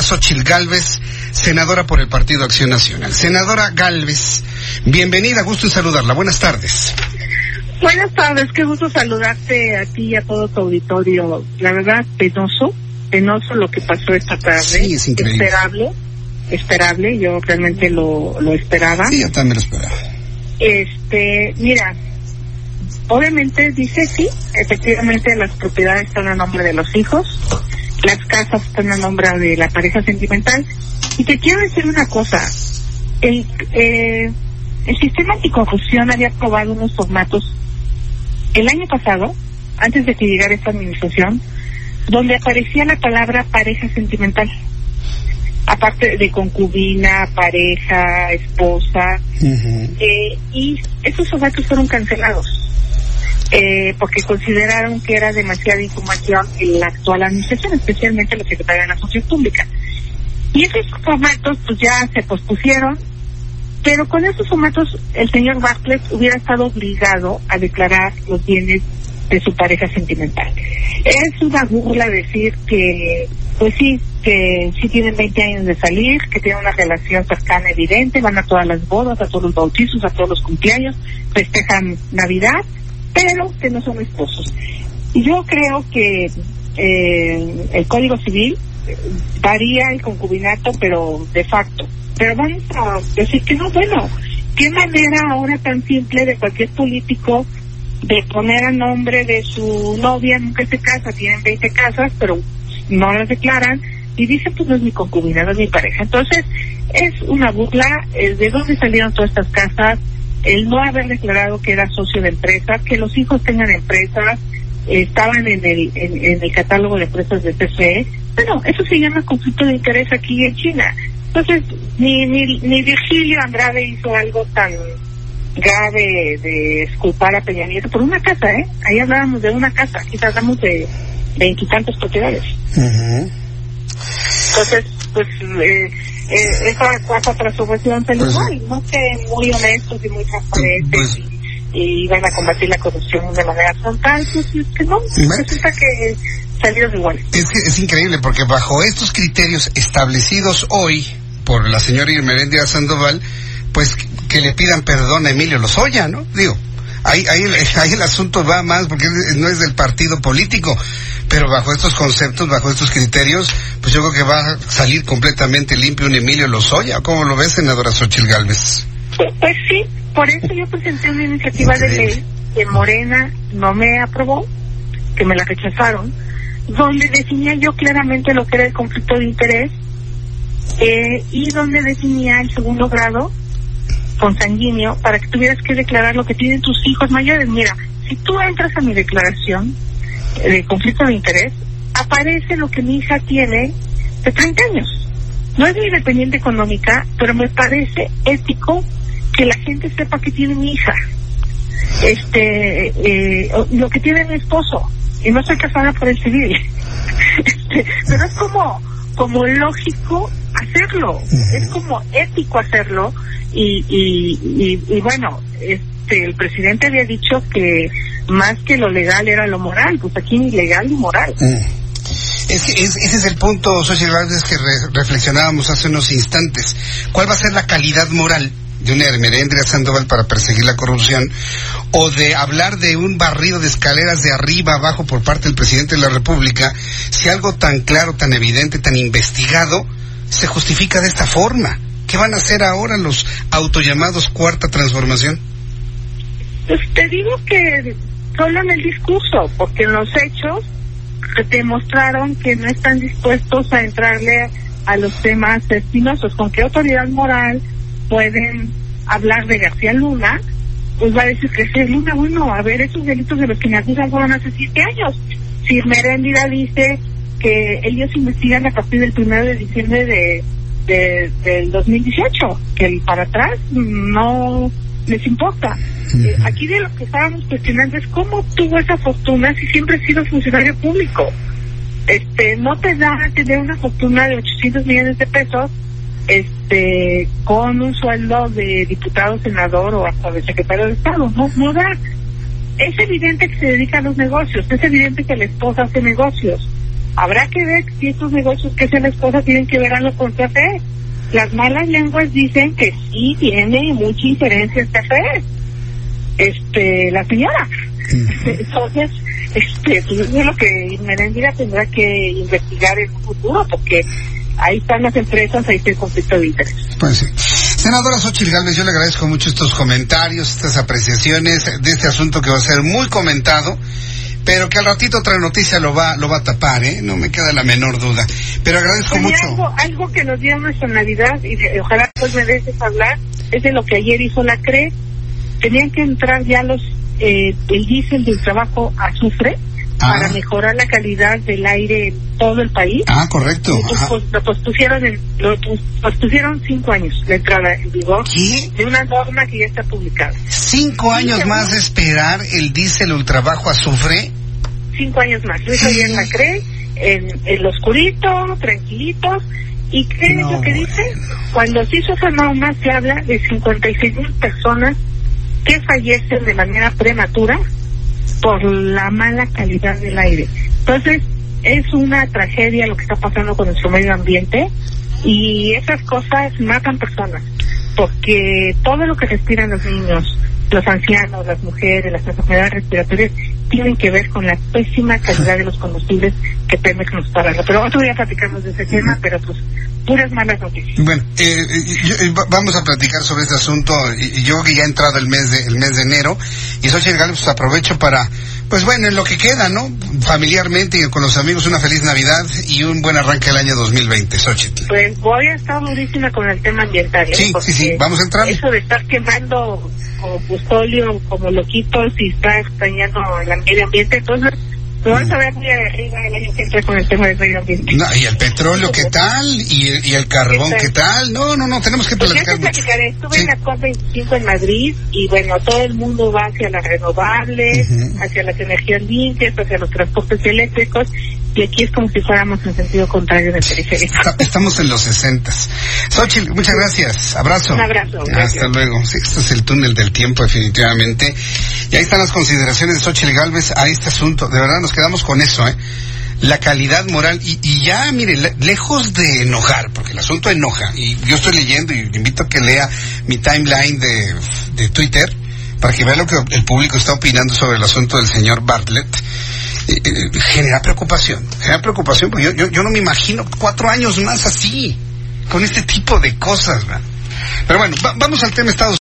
Xochil Galvez, senadora por el Partido Acción Nacional. Senadora Galvez, bienvenida, gusto en saludarla. Buenas tardes. Buenas tardes, qué gusto saludarte a ti y a todo tu auditorio. La verdad, penoso, penoso lo que pasó esta tarde. Sí, es increíble. Esperable, esperable, yo realmente lo, lo esperaba. Sí, yo también lo esperaba. Este, mira, obviamente dice sí, efectivamente las propiedades están a nombre de los hijos, las casas están a nombre de la pareja sentimental. Y te quiero decir una cosa, el, eh, el sistema anticorrupción había aprobado unos formatos el año pasado, antes de que llegara esta administración, donde aparecía la palabra pareja sentimental. Aparte de concubina, pareja, esposa, eh, y esos formatos fueron cancelados. Eh, porque consideraron que era demasiada información en la actual administración, especialmente la Secretaría de la Función Pública. Y esos formatos pues ya se pospusieron, pero con esos formatos el señor Bartlett hubiera estado obligado a declarar los bienes de su pareja sentimental. Es una burla decir que, pues sí, que sí tienen 20 años de salir, que tienen una relación cercana evidente, van a todas las bodas, a todos los bautizos, a todos los cumpleaños, festejan Navidad, pero que no son esposos. Yo creo que eh, el Código Civil eh, varía el concubinato, pero de facto. Pero vamos a decir que no, bueno, ¿qué manera ahora tan simple de cualquier político de poner a nombre de su novia, nunca se casa, tienen 20 casas, pero no las declaran, y dicen, pues no es mi concubina, no es mi pareja. Entonces, es una burla, eh, ¿de dónde salieron todas estas casas? El no haber declarado que era socio de empresa, que los hijos tengan empresas, eh, estaban en el, en, en, el catálogo de empresas de TCE. Bueno, eso se llama conflicto de interés aquí en China. Entonces, ni, ni, ni Virgilio Andrade hizo algo tan grave de esculpar a Peña Nieto por una casa, ¿eh? Ahí hablábamos de una casa, quizás hablamos de veintitantas propiedades. Uh -huh. Entonces, pues, eh, eh, esa cuarta transformación se Pues- igual, no que muy honestos y muy transparentes Pues- y, y van a combatir la corrupción de manera frontal, pues es que no, resulta que salieron iguales. Es que es increíble porque bajo estos criterios establecidos hoy por la señora Irmeréndira Sandoval, pues que le pidan perdón a Emilio Lozoya, ¿no? Digo, ahí, ahí, ahí el asunto va más porque no es del partido político, pero bajo estos conceptos, bajo estos criterios, pues yo creo que va a salir completamente limpio un Emilio Lozoya. ¿Cómo lo ves, senadora Xochil Gálvez? Pues sí, por eso yo presenté una iniciativa de ley que Morena no me aprobó, que me la rechazaron, donde definía yo claramente lo que era el conflicto de interés eh, y donde definía el segundo grado consanguíneo para que tuvieras que declarar lo que tienen tus hijos mayores. Mira, si tú entras a mi declaración de conflicto de interés, aparece lo que mi hija tiene de 30 años. No es mi independiente económica, pero me parece ético que la gente sepa que tiene mi hija. Este, eh, lo que tiene mi esposo. Y no estoy casada por el civil. Este, pero es como, como lógico hacerlo. Es como ético hacerlo. Y, y, y, y bueno, el presidente había dicho que más que lo legal era lo moral. Pues aquí ni legal ni moral. Es que es- ese es el punto, Xochitl Gálvez, que re- reflexionábamos hace unos instantes. ¿Cuál va a ser la calidad moral de una Hermerendria Sandoval para perseguir la corrupción? O de hablar de un barrido de escaleras de arriba abajo por parte del presidente de la República, si algo tan claro, tan evidente, tan investigado, se justifica de esta forma. ¿Qué van a hacer ahora los autollamados cuarta transformación? Pues te digo que solo en el discurso, porque en los hechos demostraron que no están dispuestos a entrarle a los temas espinosos. ¿Con qué autoridad moral pueden hablar de García Luna? Pues va a decir que García Luna, bueno, a ver, esos delitos de los que me acusan fueron hace siete años. Si Meréndira dice que ellos investigan a partir del 1 de diciembre de, de, del 2018, que para atrás no les importa. Eh, aquí de lo que estábamos cuestionando es cómo tuvo esa fortuna si siempre ha sido funcionario público. Este, no te da tener una fortuna de 800 millones de pesos este con un sueldo de diputado, senador o hasta de secretario de Estado. No, no da. Es evidente que se dedica a los negocios, es evidente que la esposa hace negocios. Habrá que ver si estos negocios que hace la esposa tienen que ver algo con CFE. Las malas lenguas dicen que sí tiene mucha inferencia este CFE. Este, la señora. Entonces, este, pues es lo que Merendira tendrá que investigar en un futuro, porque ahí están las empresas, ahí está el conflicto de interés. Pues sí. Senadora Xochitl Galvez, yo le agradezco mucho estos comentarios, estas apreciaciones de este asunto que va a ser muy comentado, pero que al ratito otra noticia lo va, lo va a tapar, ¿eh? No me queda la menor duda. Pero agradezco mucho. Algo, algo que nos dio nuestra Navidad, y de- ojalá pues me dejes hablar, es de lo que ayer hizo la CRE. Tenían que entrar ya los eh, el diésel del trabajo azufre Ah. para mejorar la calidad del aire en todo el país. Ah, correcto. Ajá. pues, lo pospusieron, en- lo pos- pospusieron cinco años la entrada en vigor ¿Qué? de una norma que ya está publicada. Cinco años más de esperar el diésel ultrabajo azufre. Cinco años más. Lo hizo Sí. ayer la CRE, en, en lo oscurito, tranquilitos. ¿Y qué No, es lo que dice? Cuando se hizo esa norma se habla de 56 mil personas que fallecen de manera prematura por la mala calidad del aire. Entonces, es una tragedia lo que está pasando con nuestro medio ambiente y esas cosas matan personas, porque todo lo que respiran los niños, los ancianos, las mujeres, las enfermedades respiratorias, tienen que ver con la pésima calidad de los combustibles que Pemex nos dando. Pero otro día platicamos de ese tema, pero pues puras malas noticias. Bueno, eh, eh, yo- eh, va- vamos a platicar sobre este asunto. y- Yo que ya ha entrado el mes de, el mes de enero. Y Galvez, pues aprovecho para, pues bueno, en lo que queda, ¿no? Familiarmente y con los amigos, una feliz Navidad y un buen arranque del año 2020. Xochitl. Pues voy a estar durísima con el tema ambiental. ¿eh? Sí, sí, sí, vamos a entrar. Eso de estar quemando combustóleo como loquitos y está extrañando el medio ambiente, entonces me vas a ver muy arriba año que entra con el tema del medio ambiente. No, y el petróleo, ¿qué tal? Y, el- y el carbón, ¿Qué ¿qué tal? No, no, no, tenemos que Pues ya platicar te mucho. platicaré, estuve Sí. en la COP25 en Madrid y bueno, todo el mundo va hacia las renovables, Ujú. hacia las energías limpias, hacia los transportes eléctricos y aquí es como si fuéramos en sentido contrario en el periférico. Estamos en los sesentas. Xochitl, muchas gracias. Abrazo. Un abrazo, Hasta gracias. luego. Sí, este es el túnel del tiempo, definitivamente. Y ahí están las consideraciones de Xochitl Galvez a este asunto. De verdad, nos quedamos con eso, ¿eh? La calidad moral. Y, y ya, mire, le- lejos de enojar, porque el asunto enoja. Y yo estoy leyendo y le invito a que lea mi timeline de, de Twitter para que vea lo que el público está opinando sobre el asunto del señor Bartlett. Eh, eh, genera preocupación, genera preocupación, porque yo, yo, yo no me imagino cuatro años más así, con este tipo de cosas, ¿verdad? Pero bueno, va- vamos al tema Estados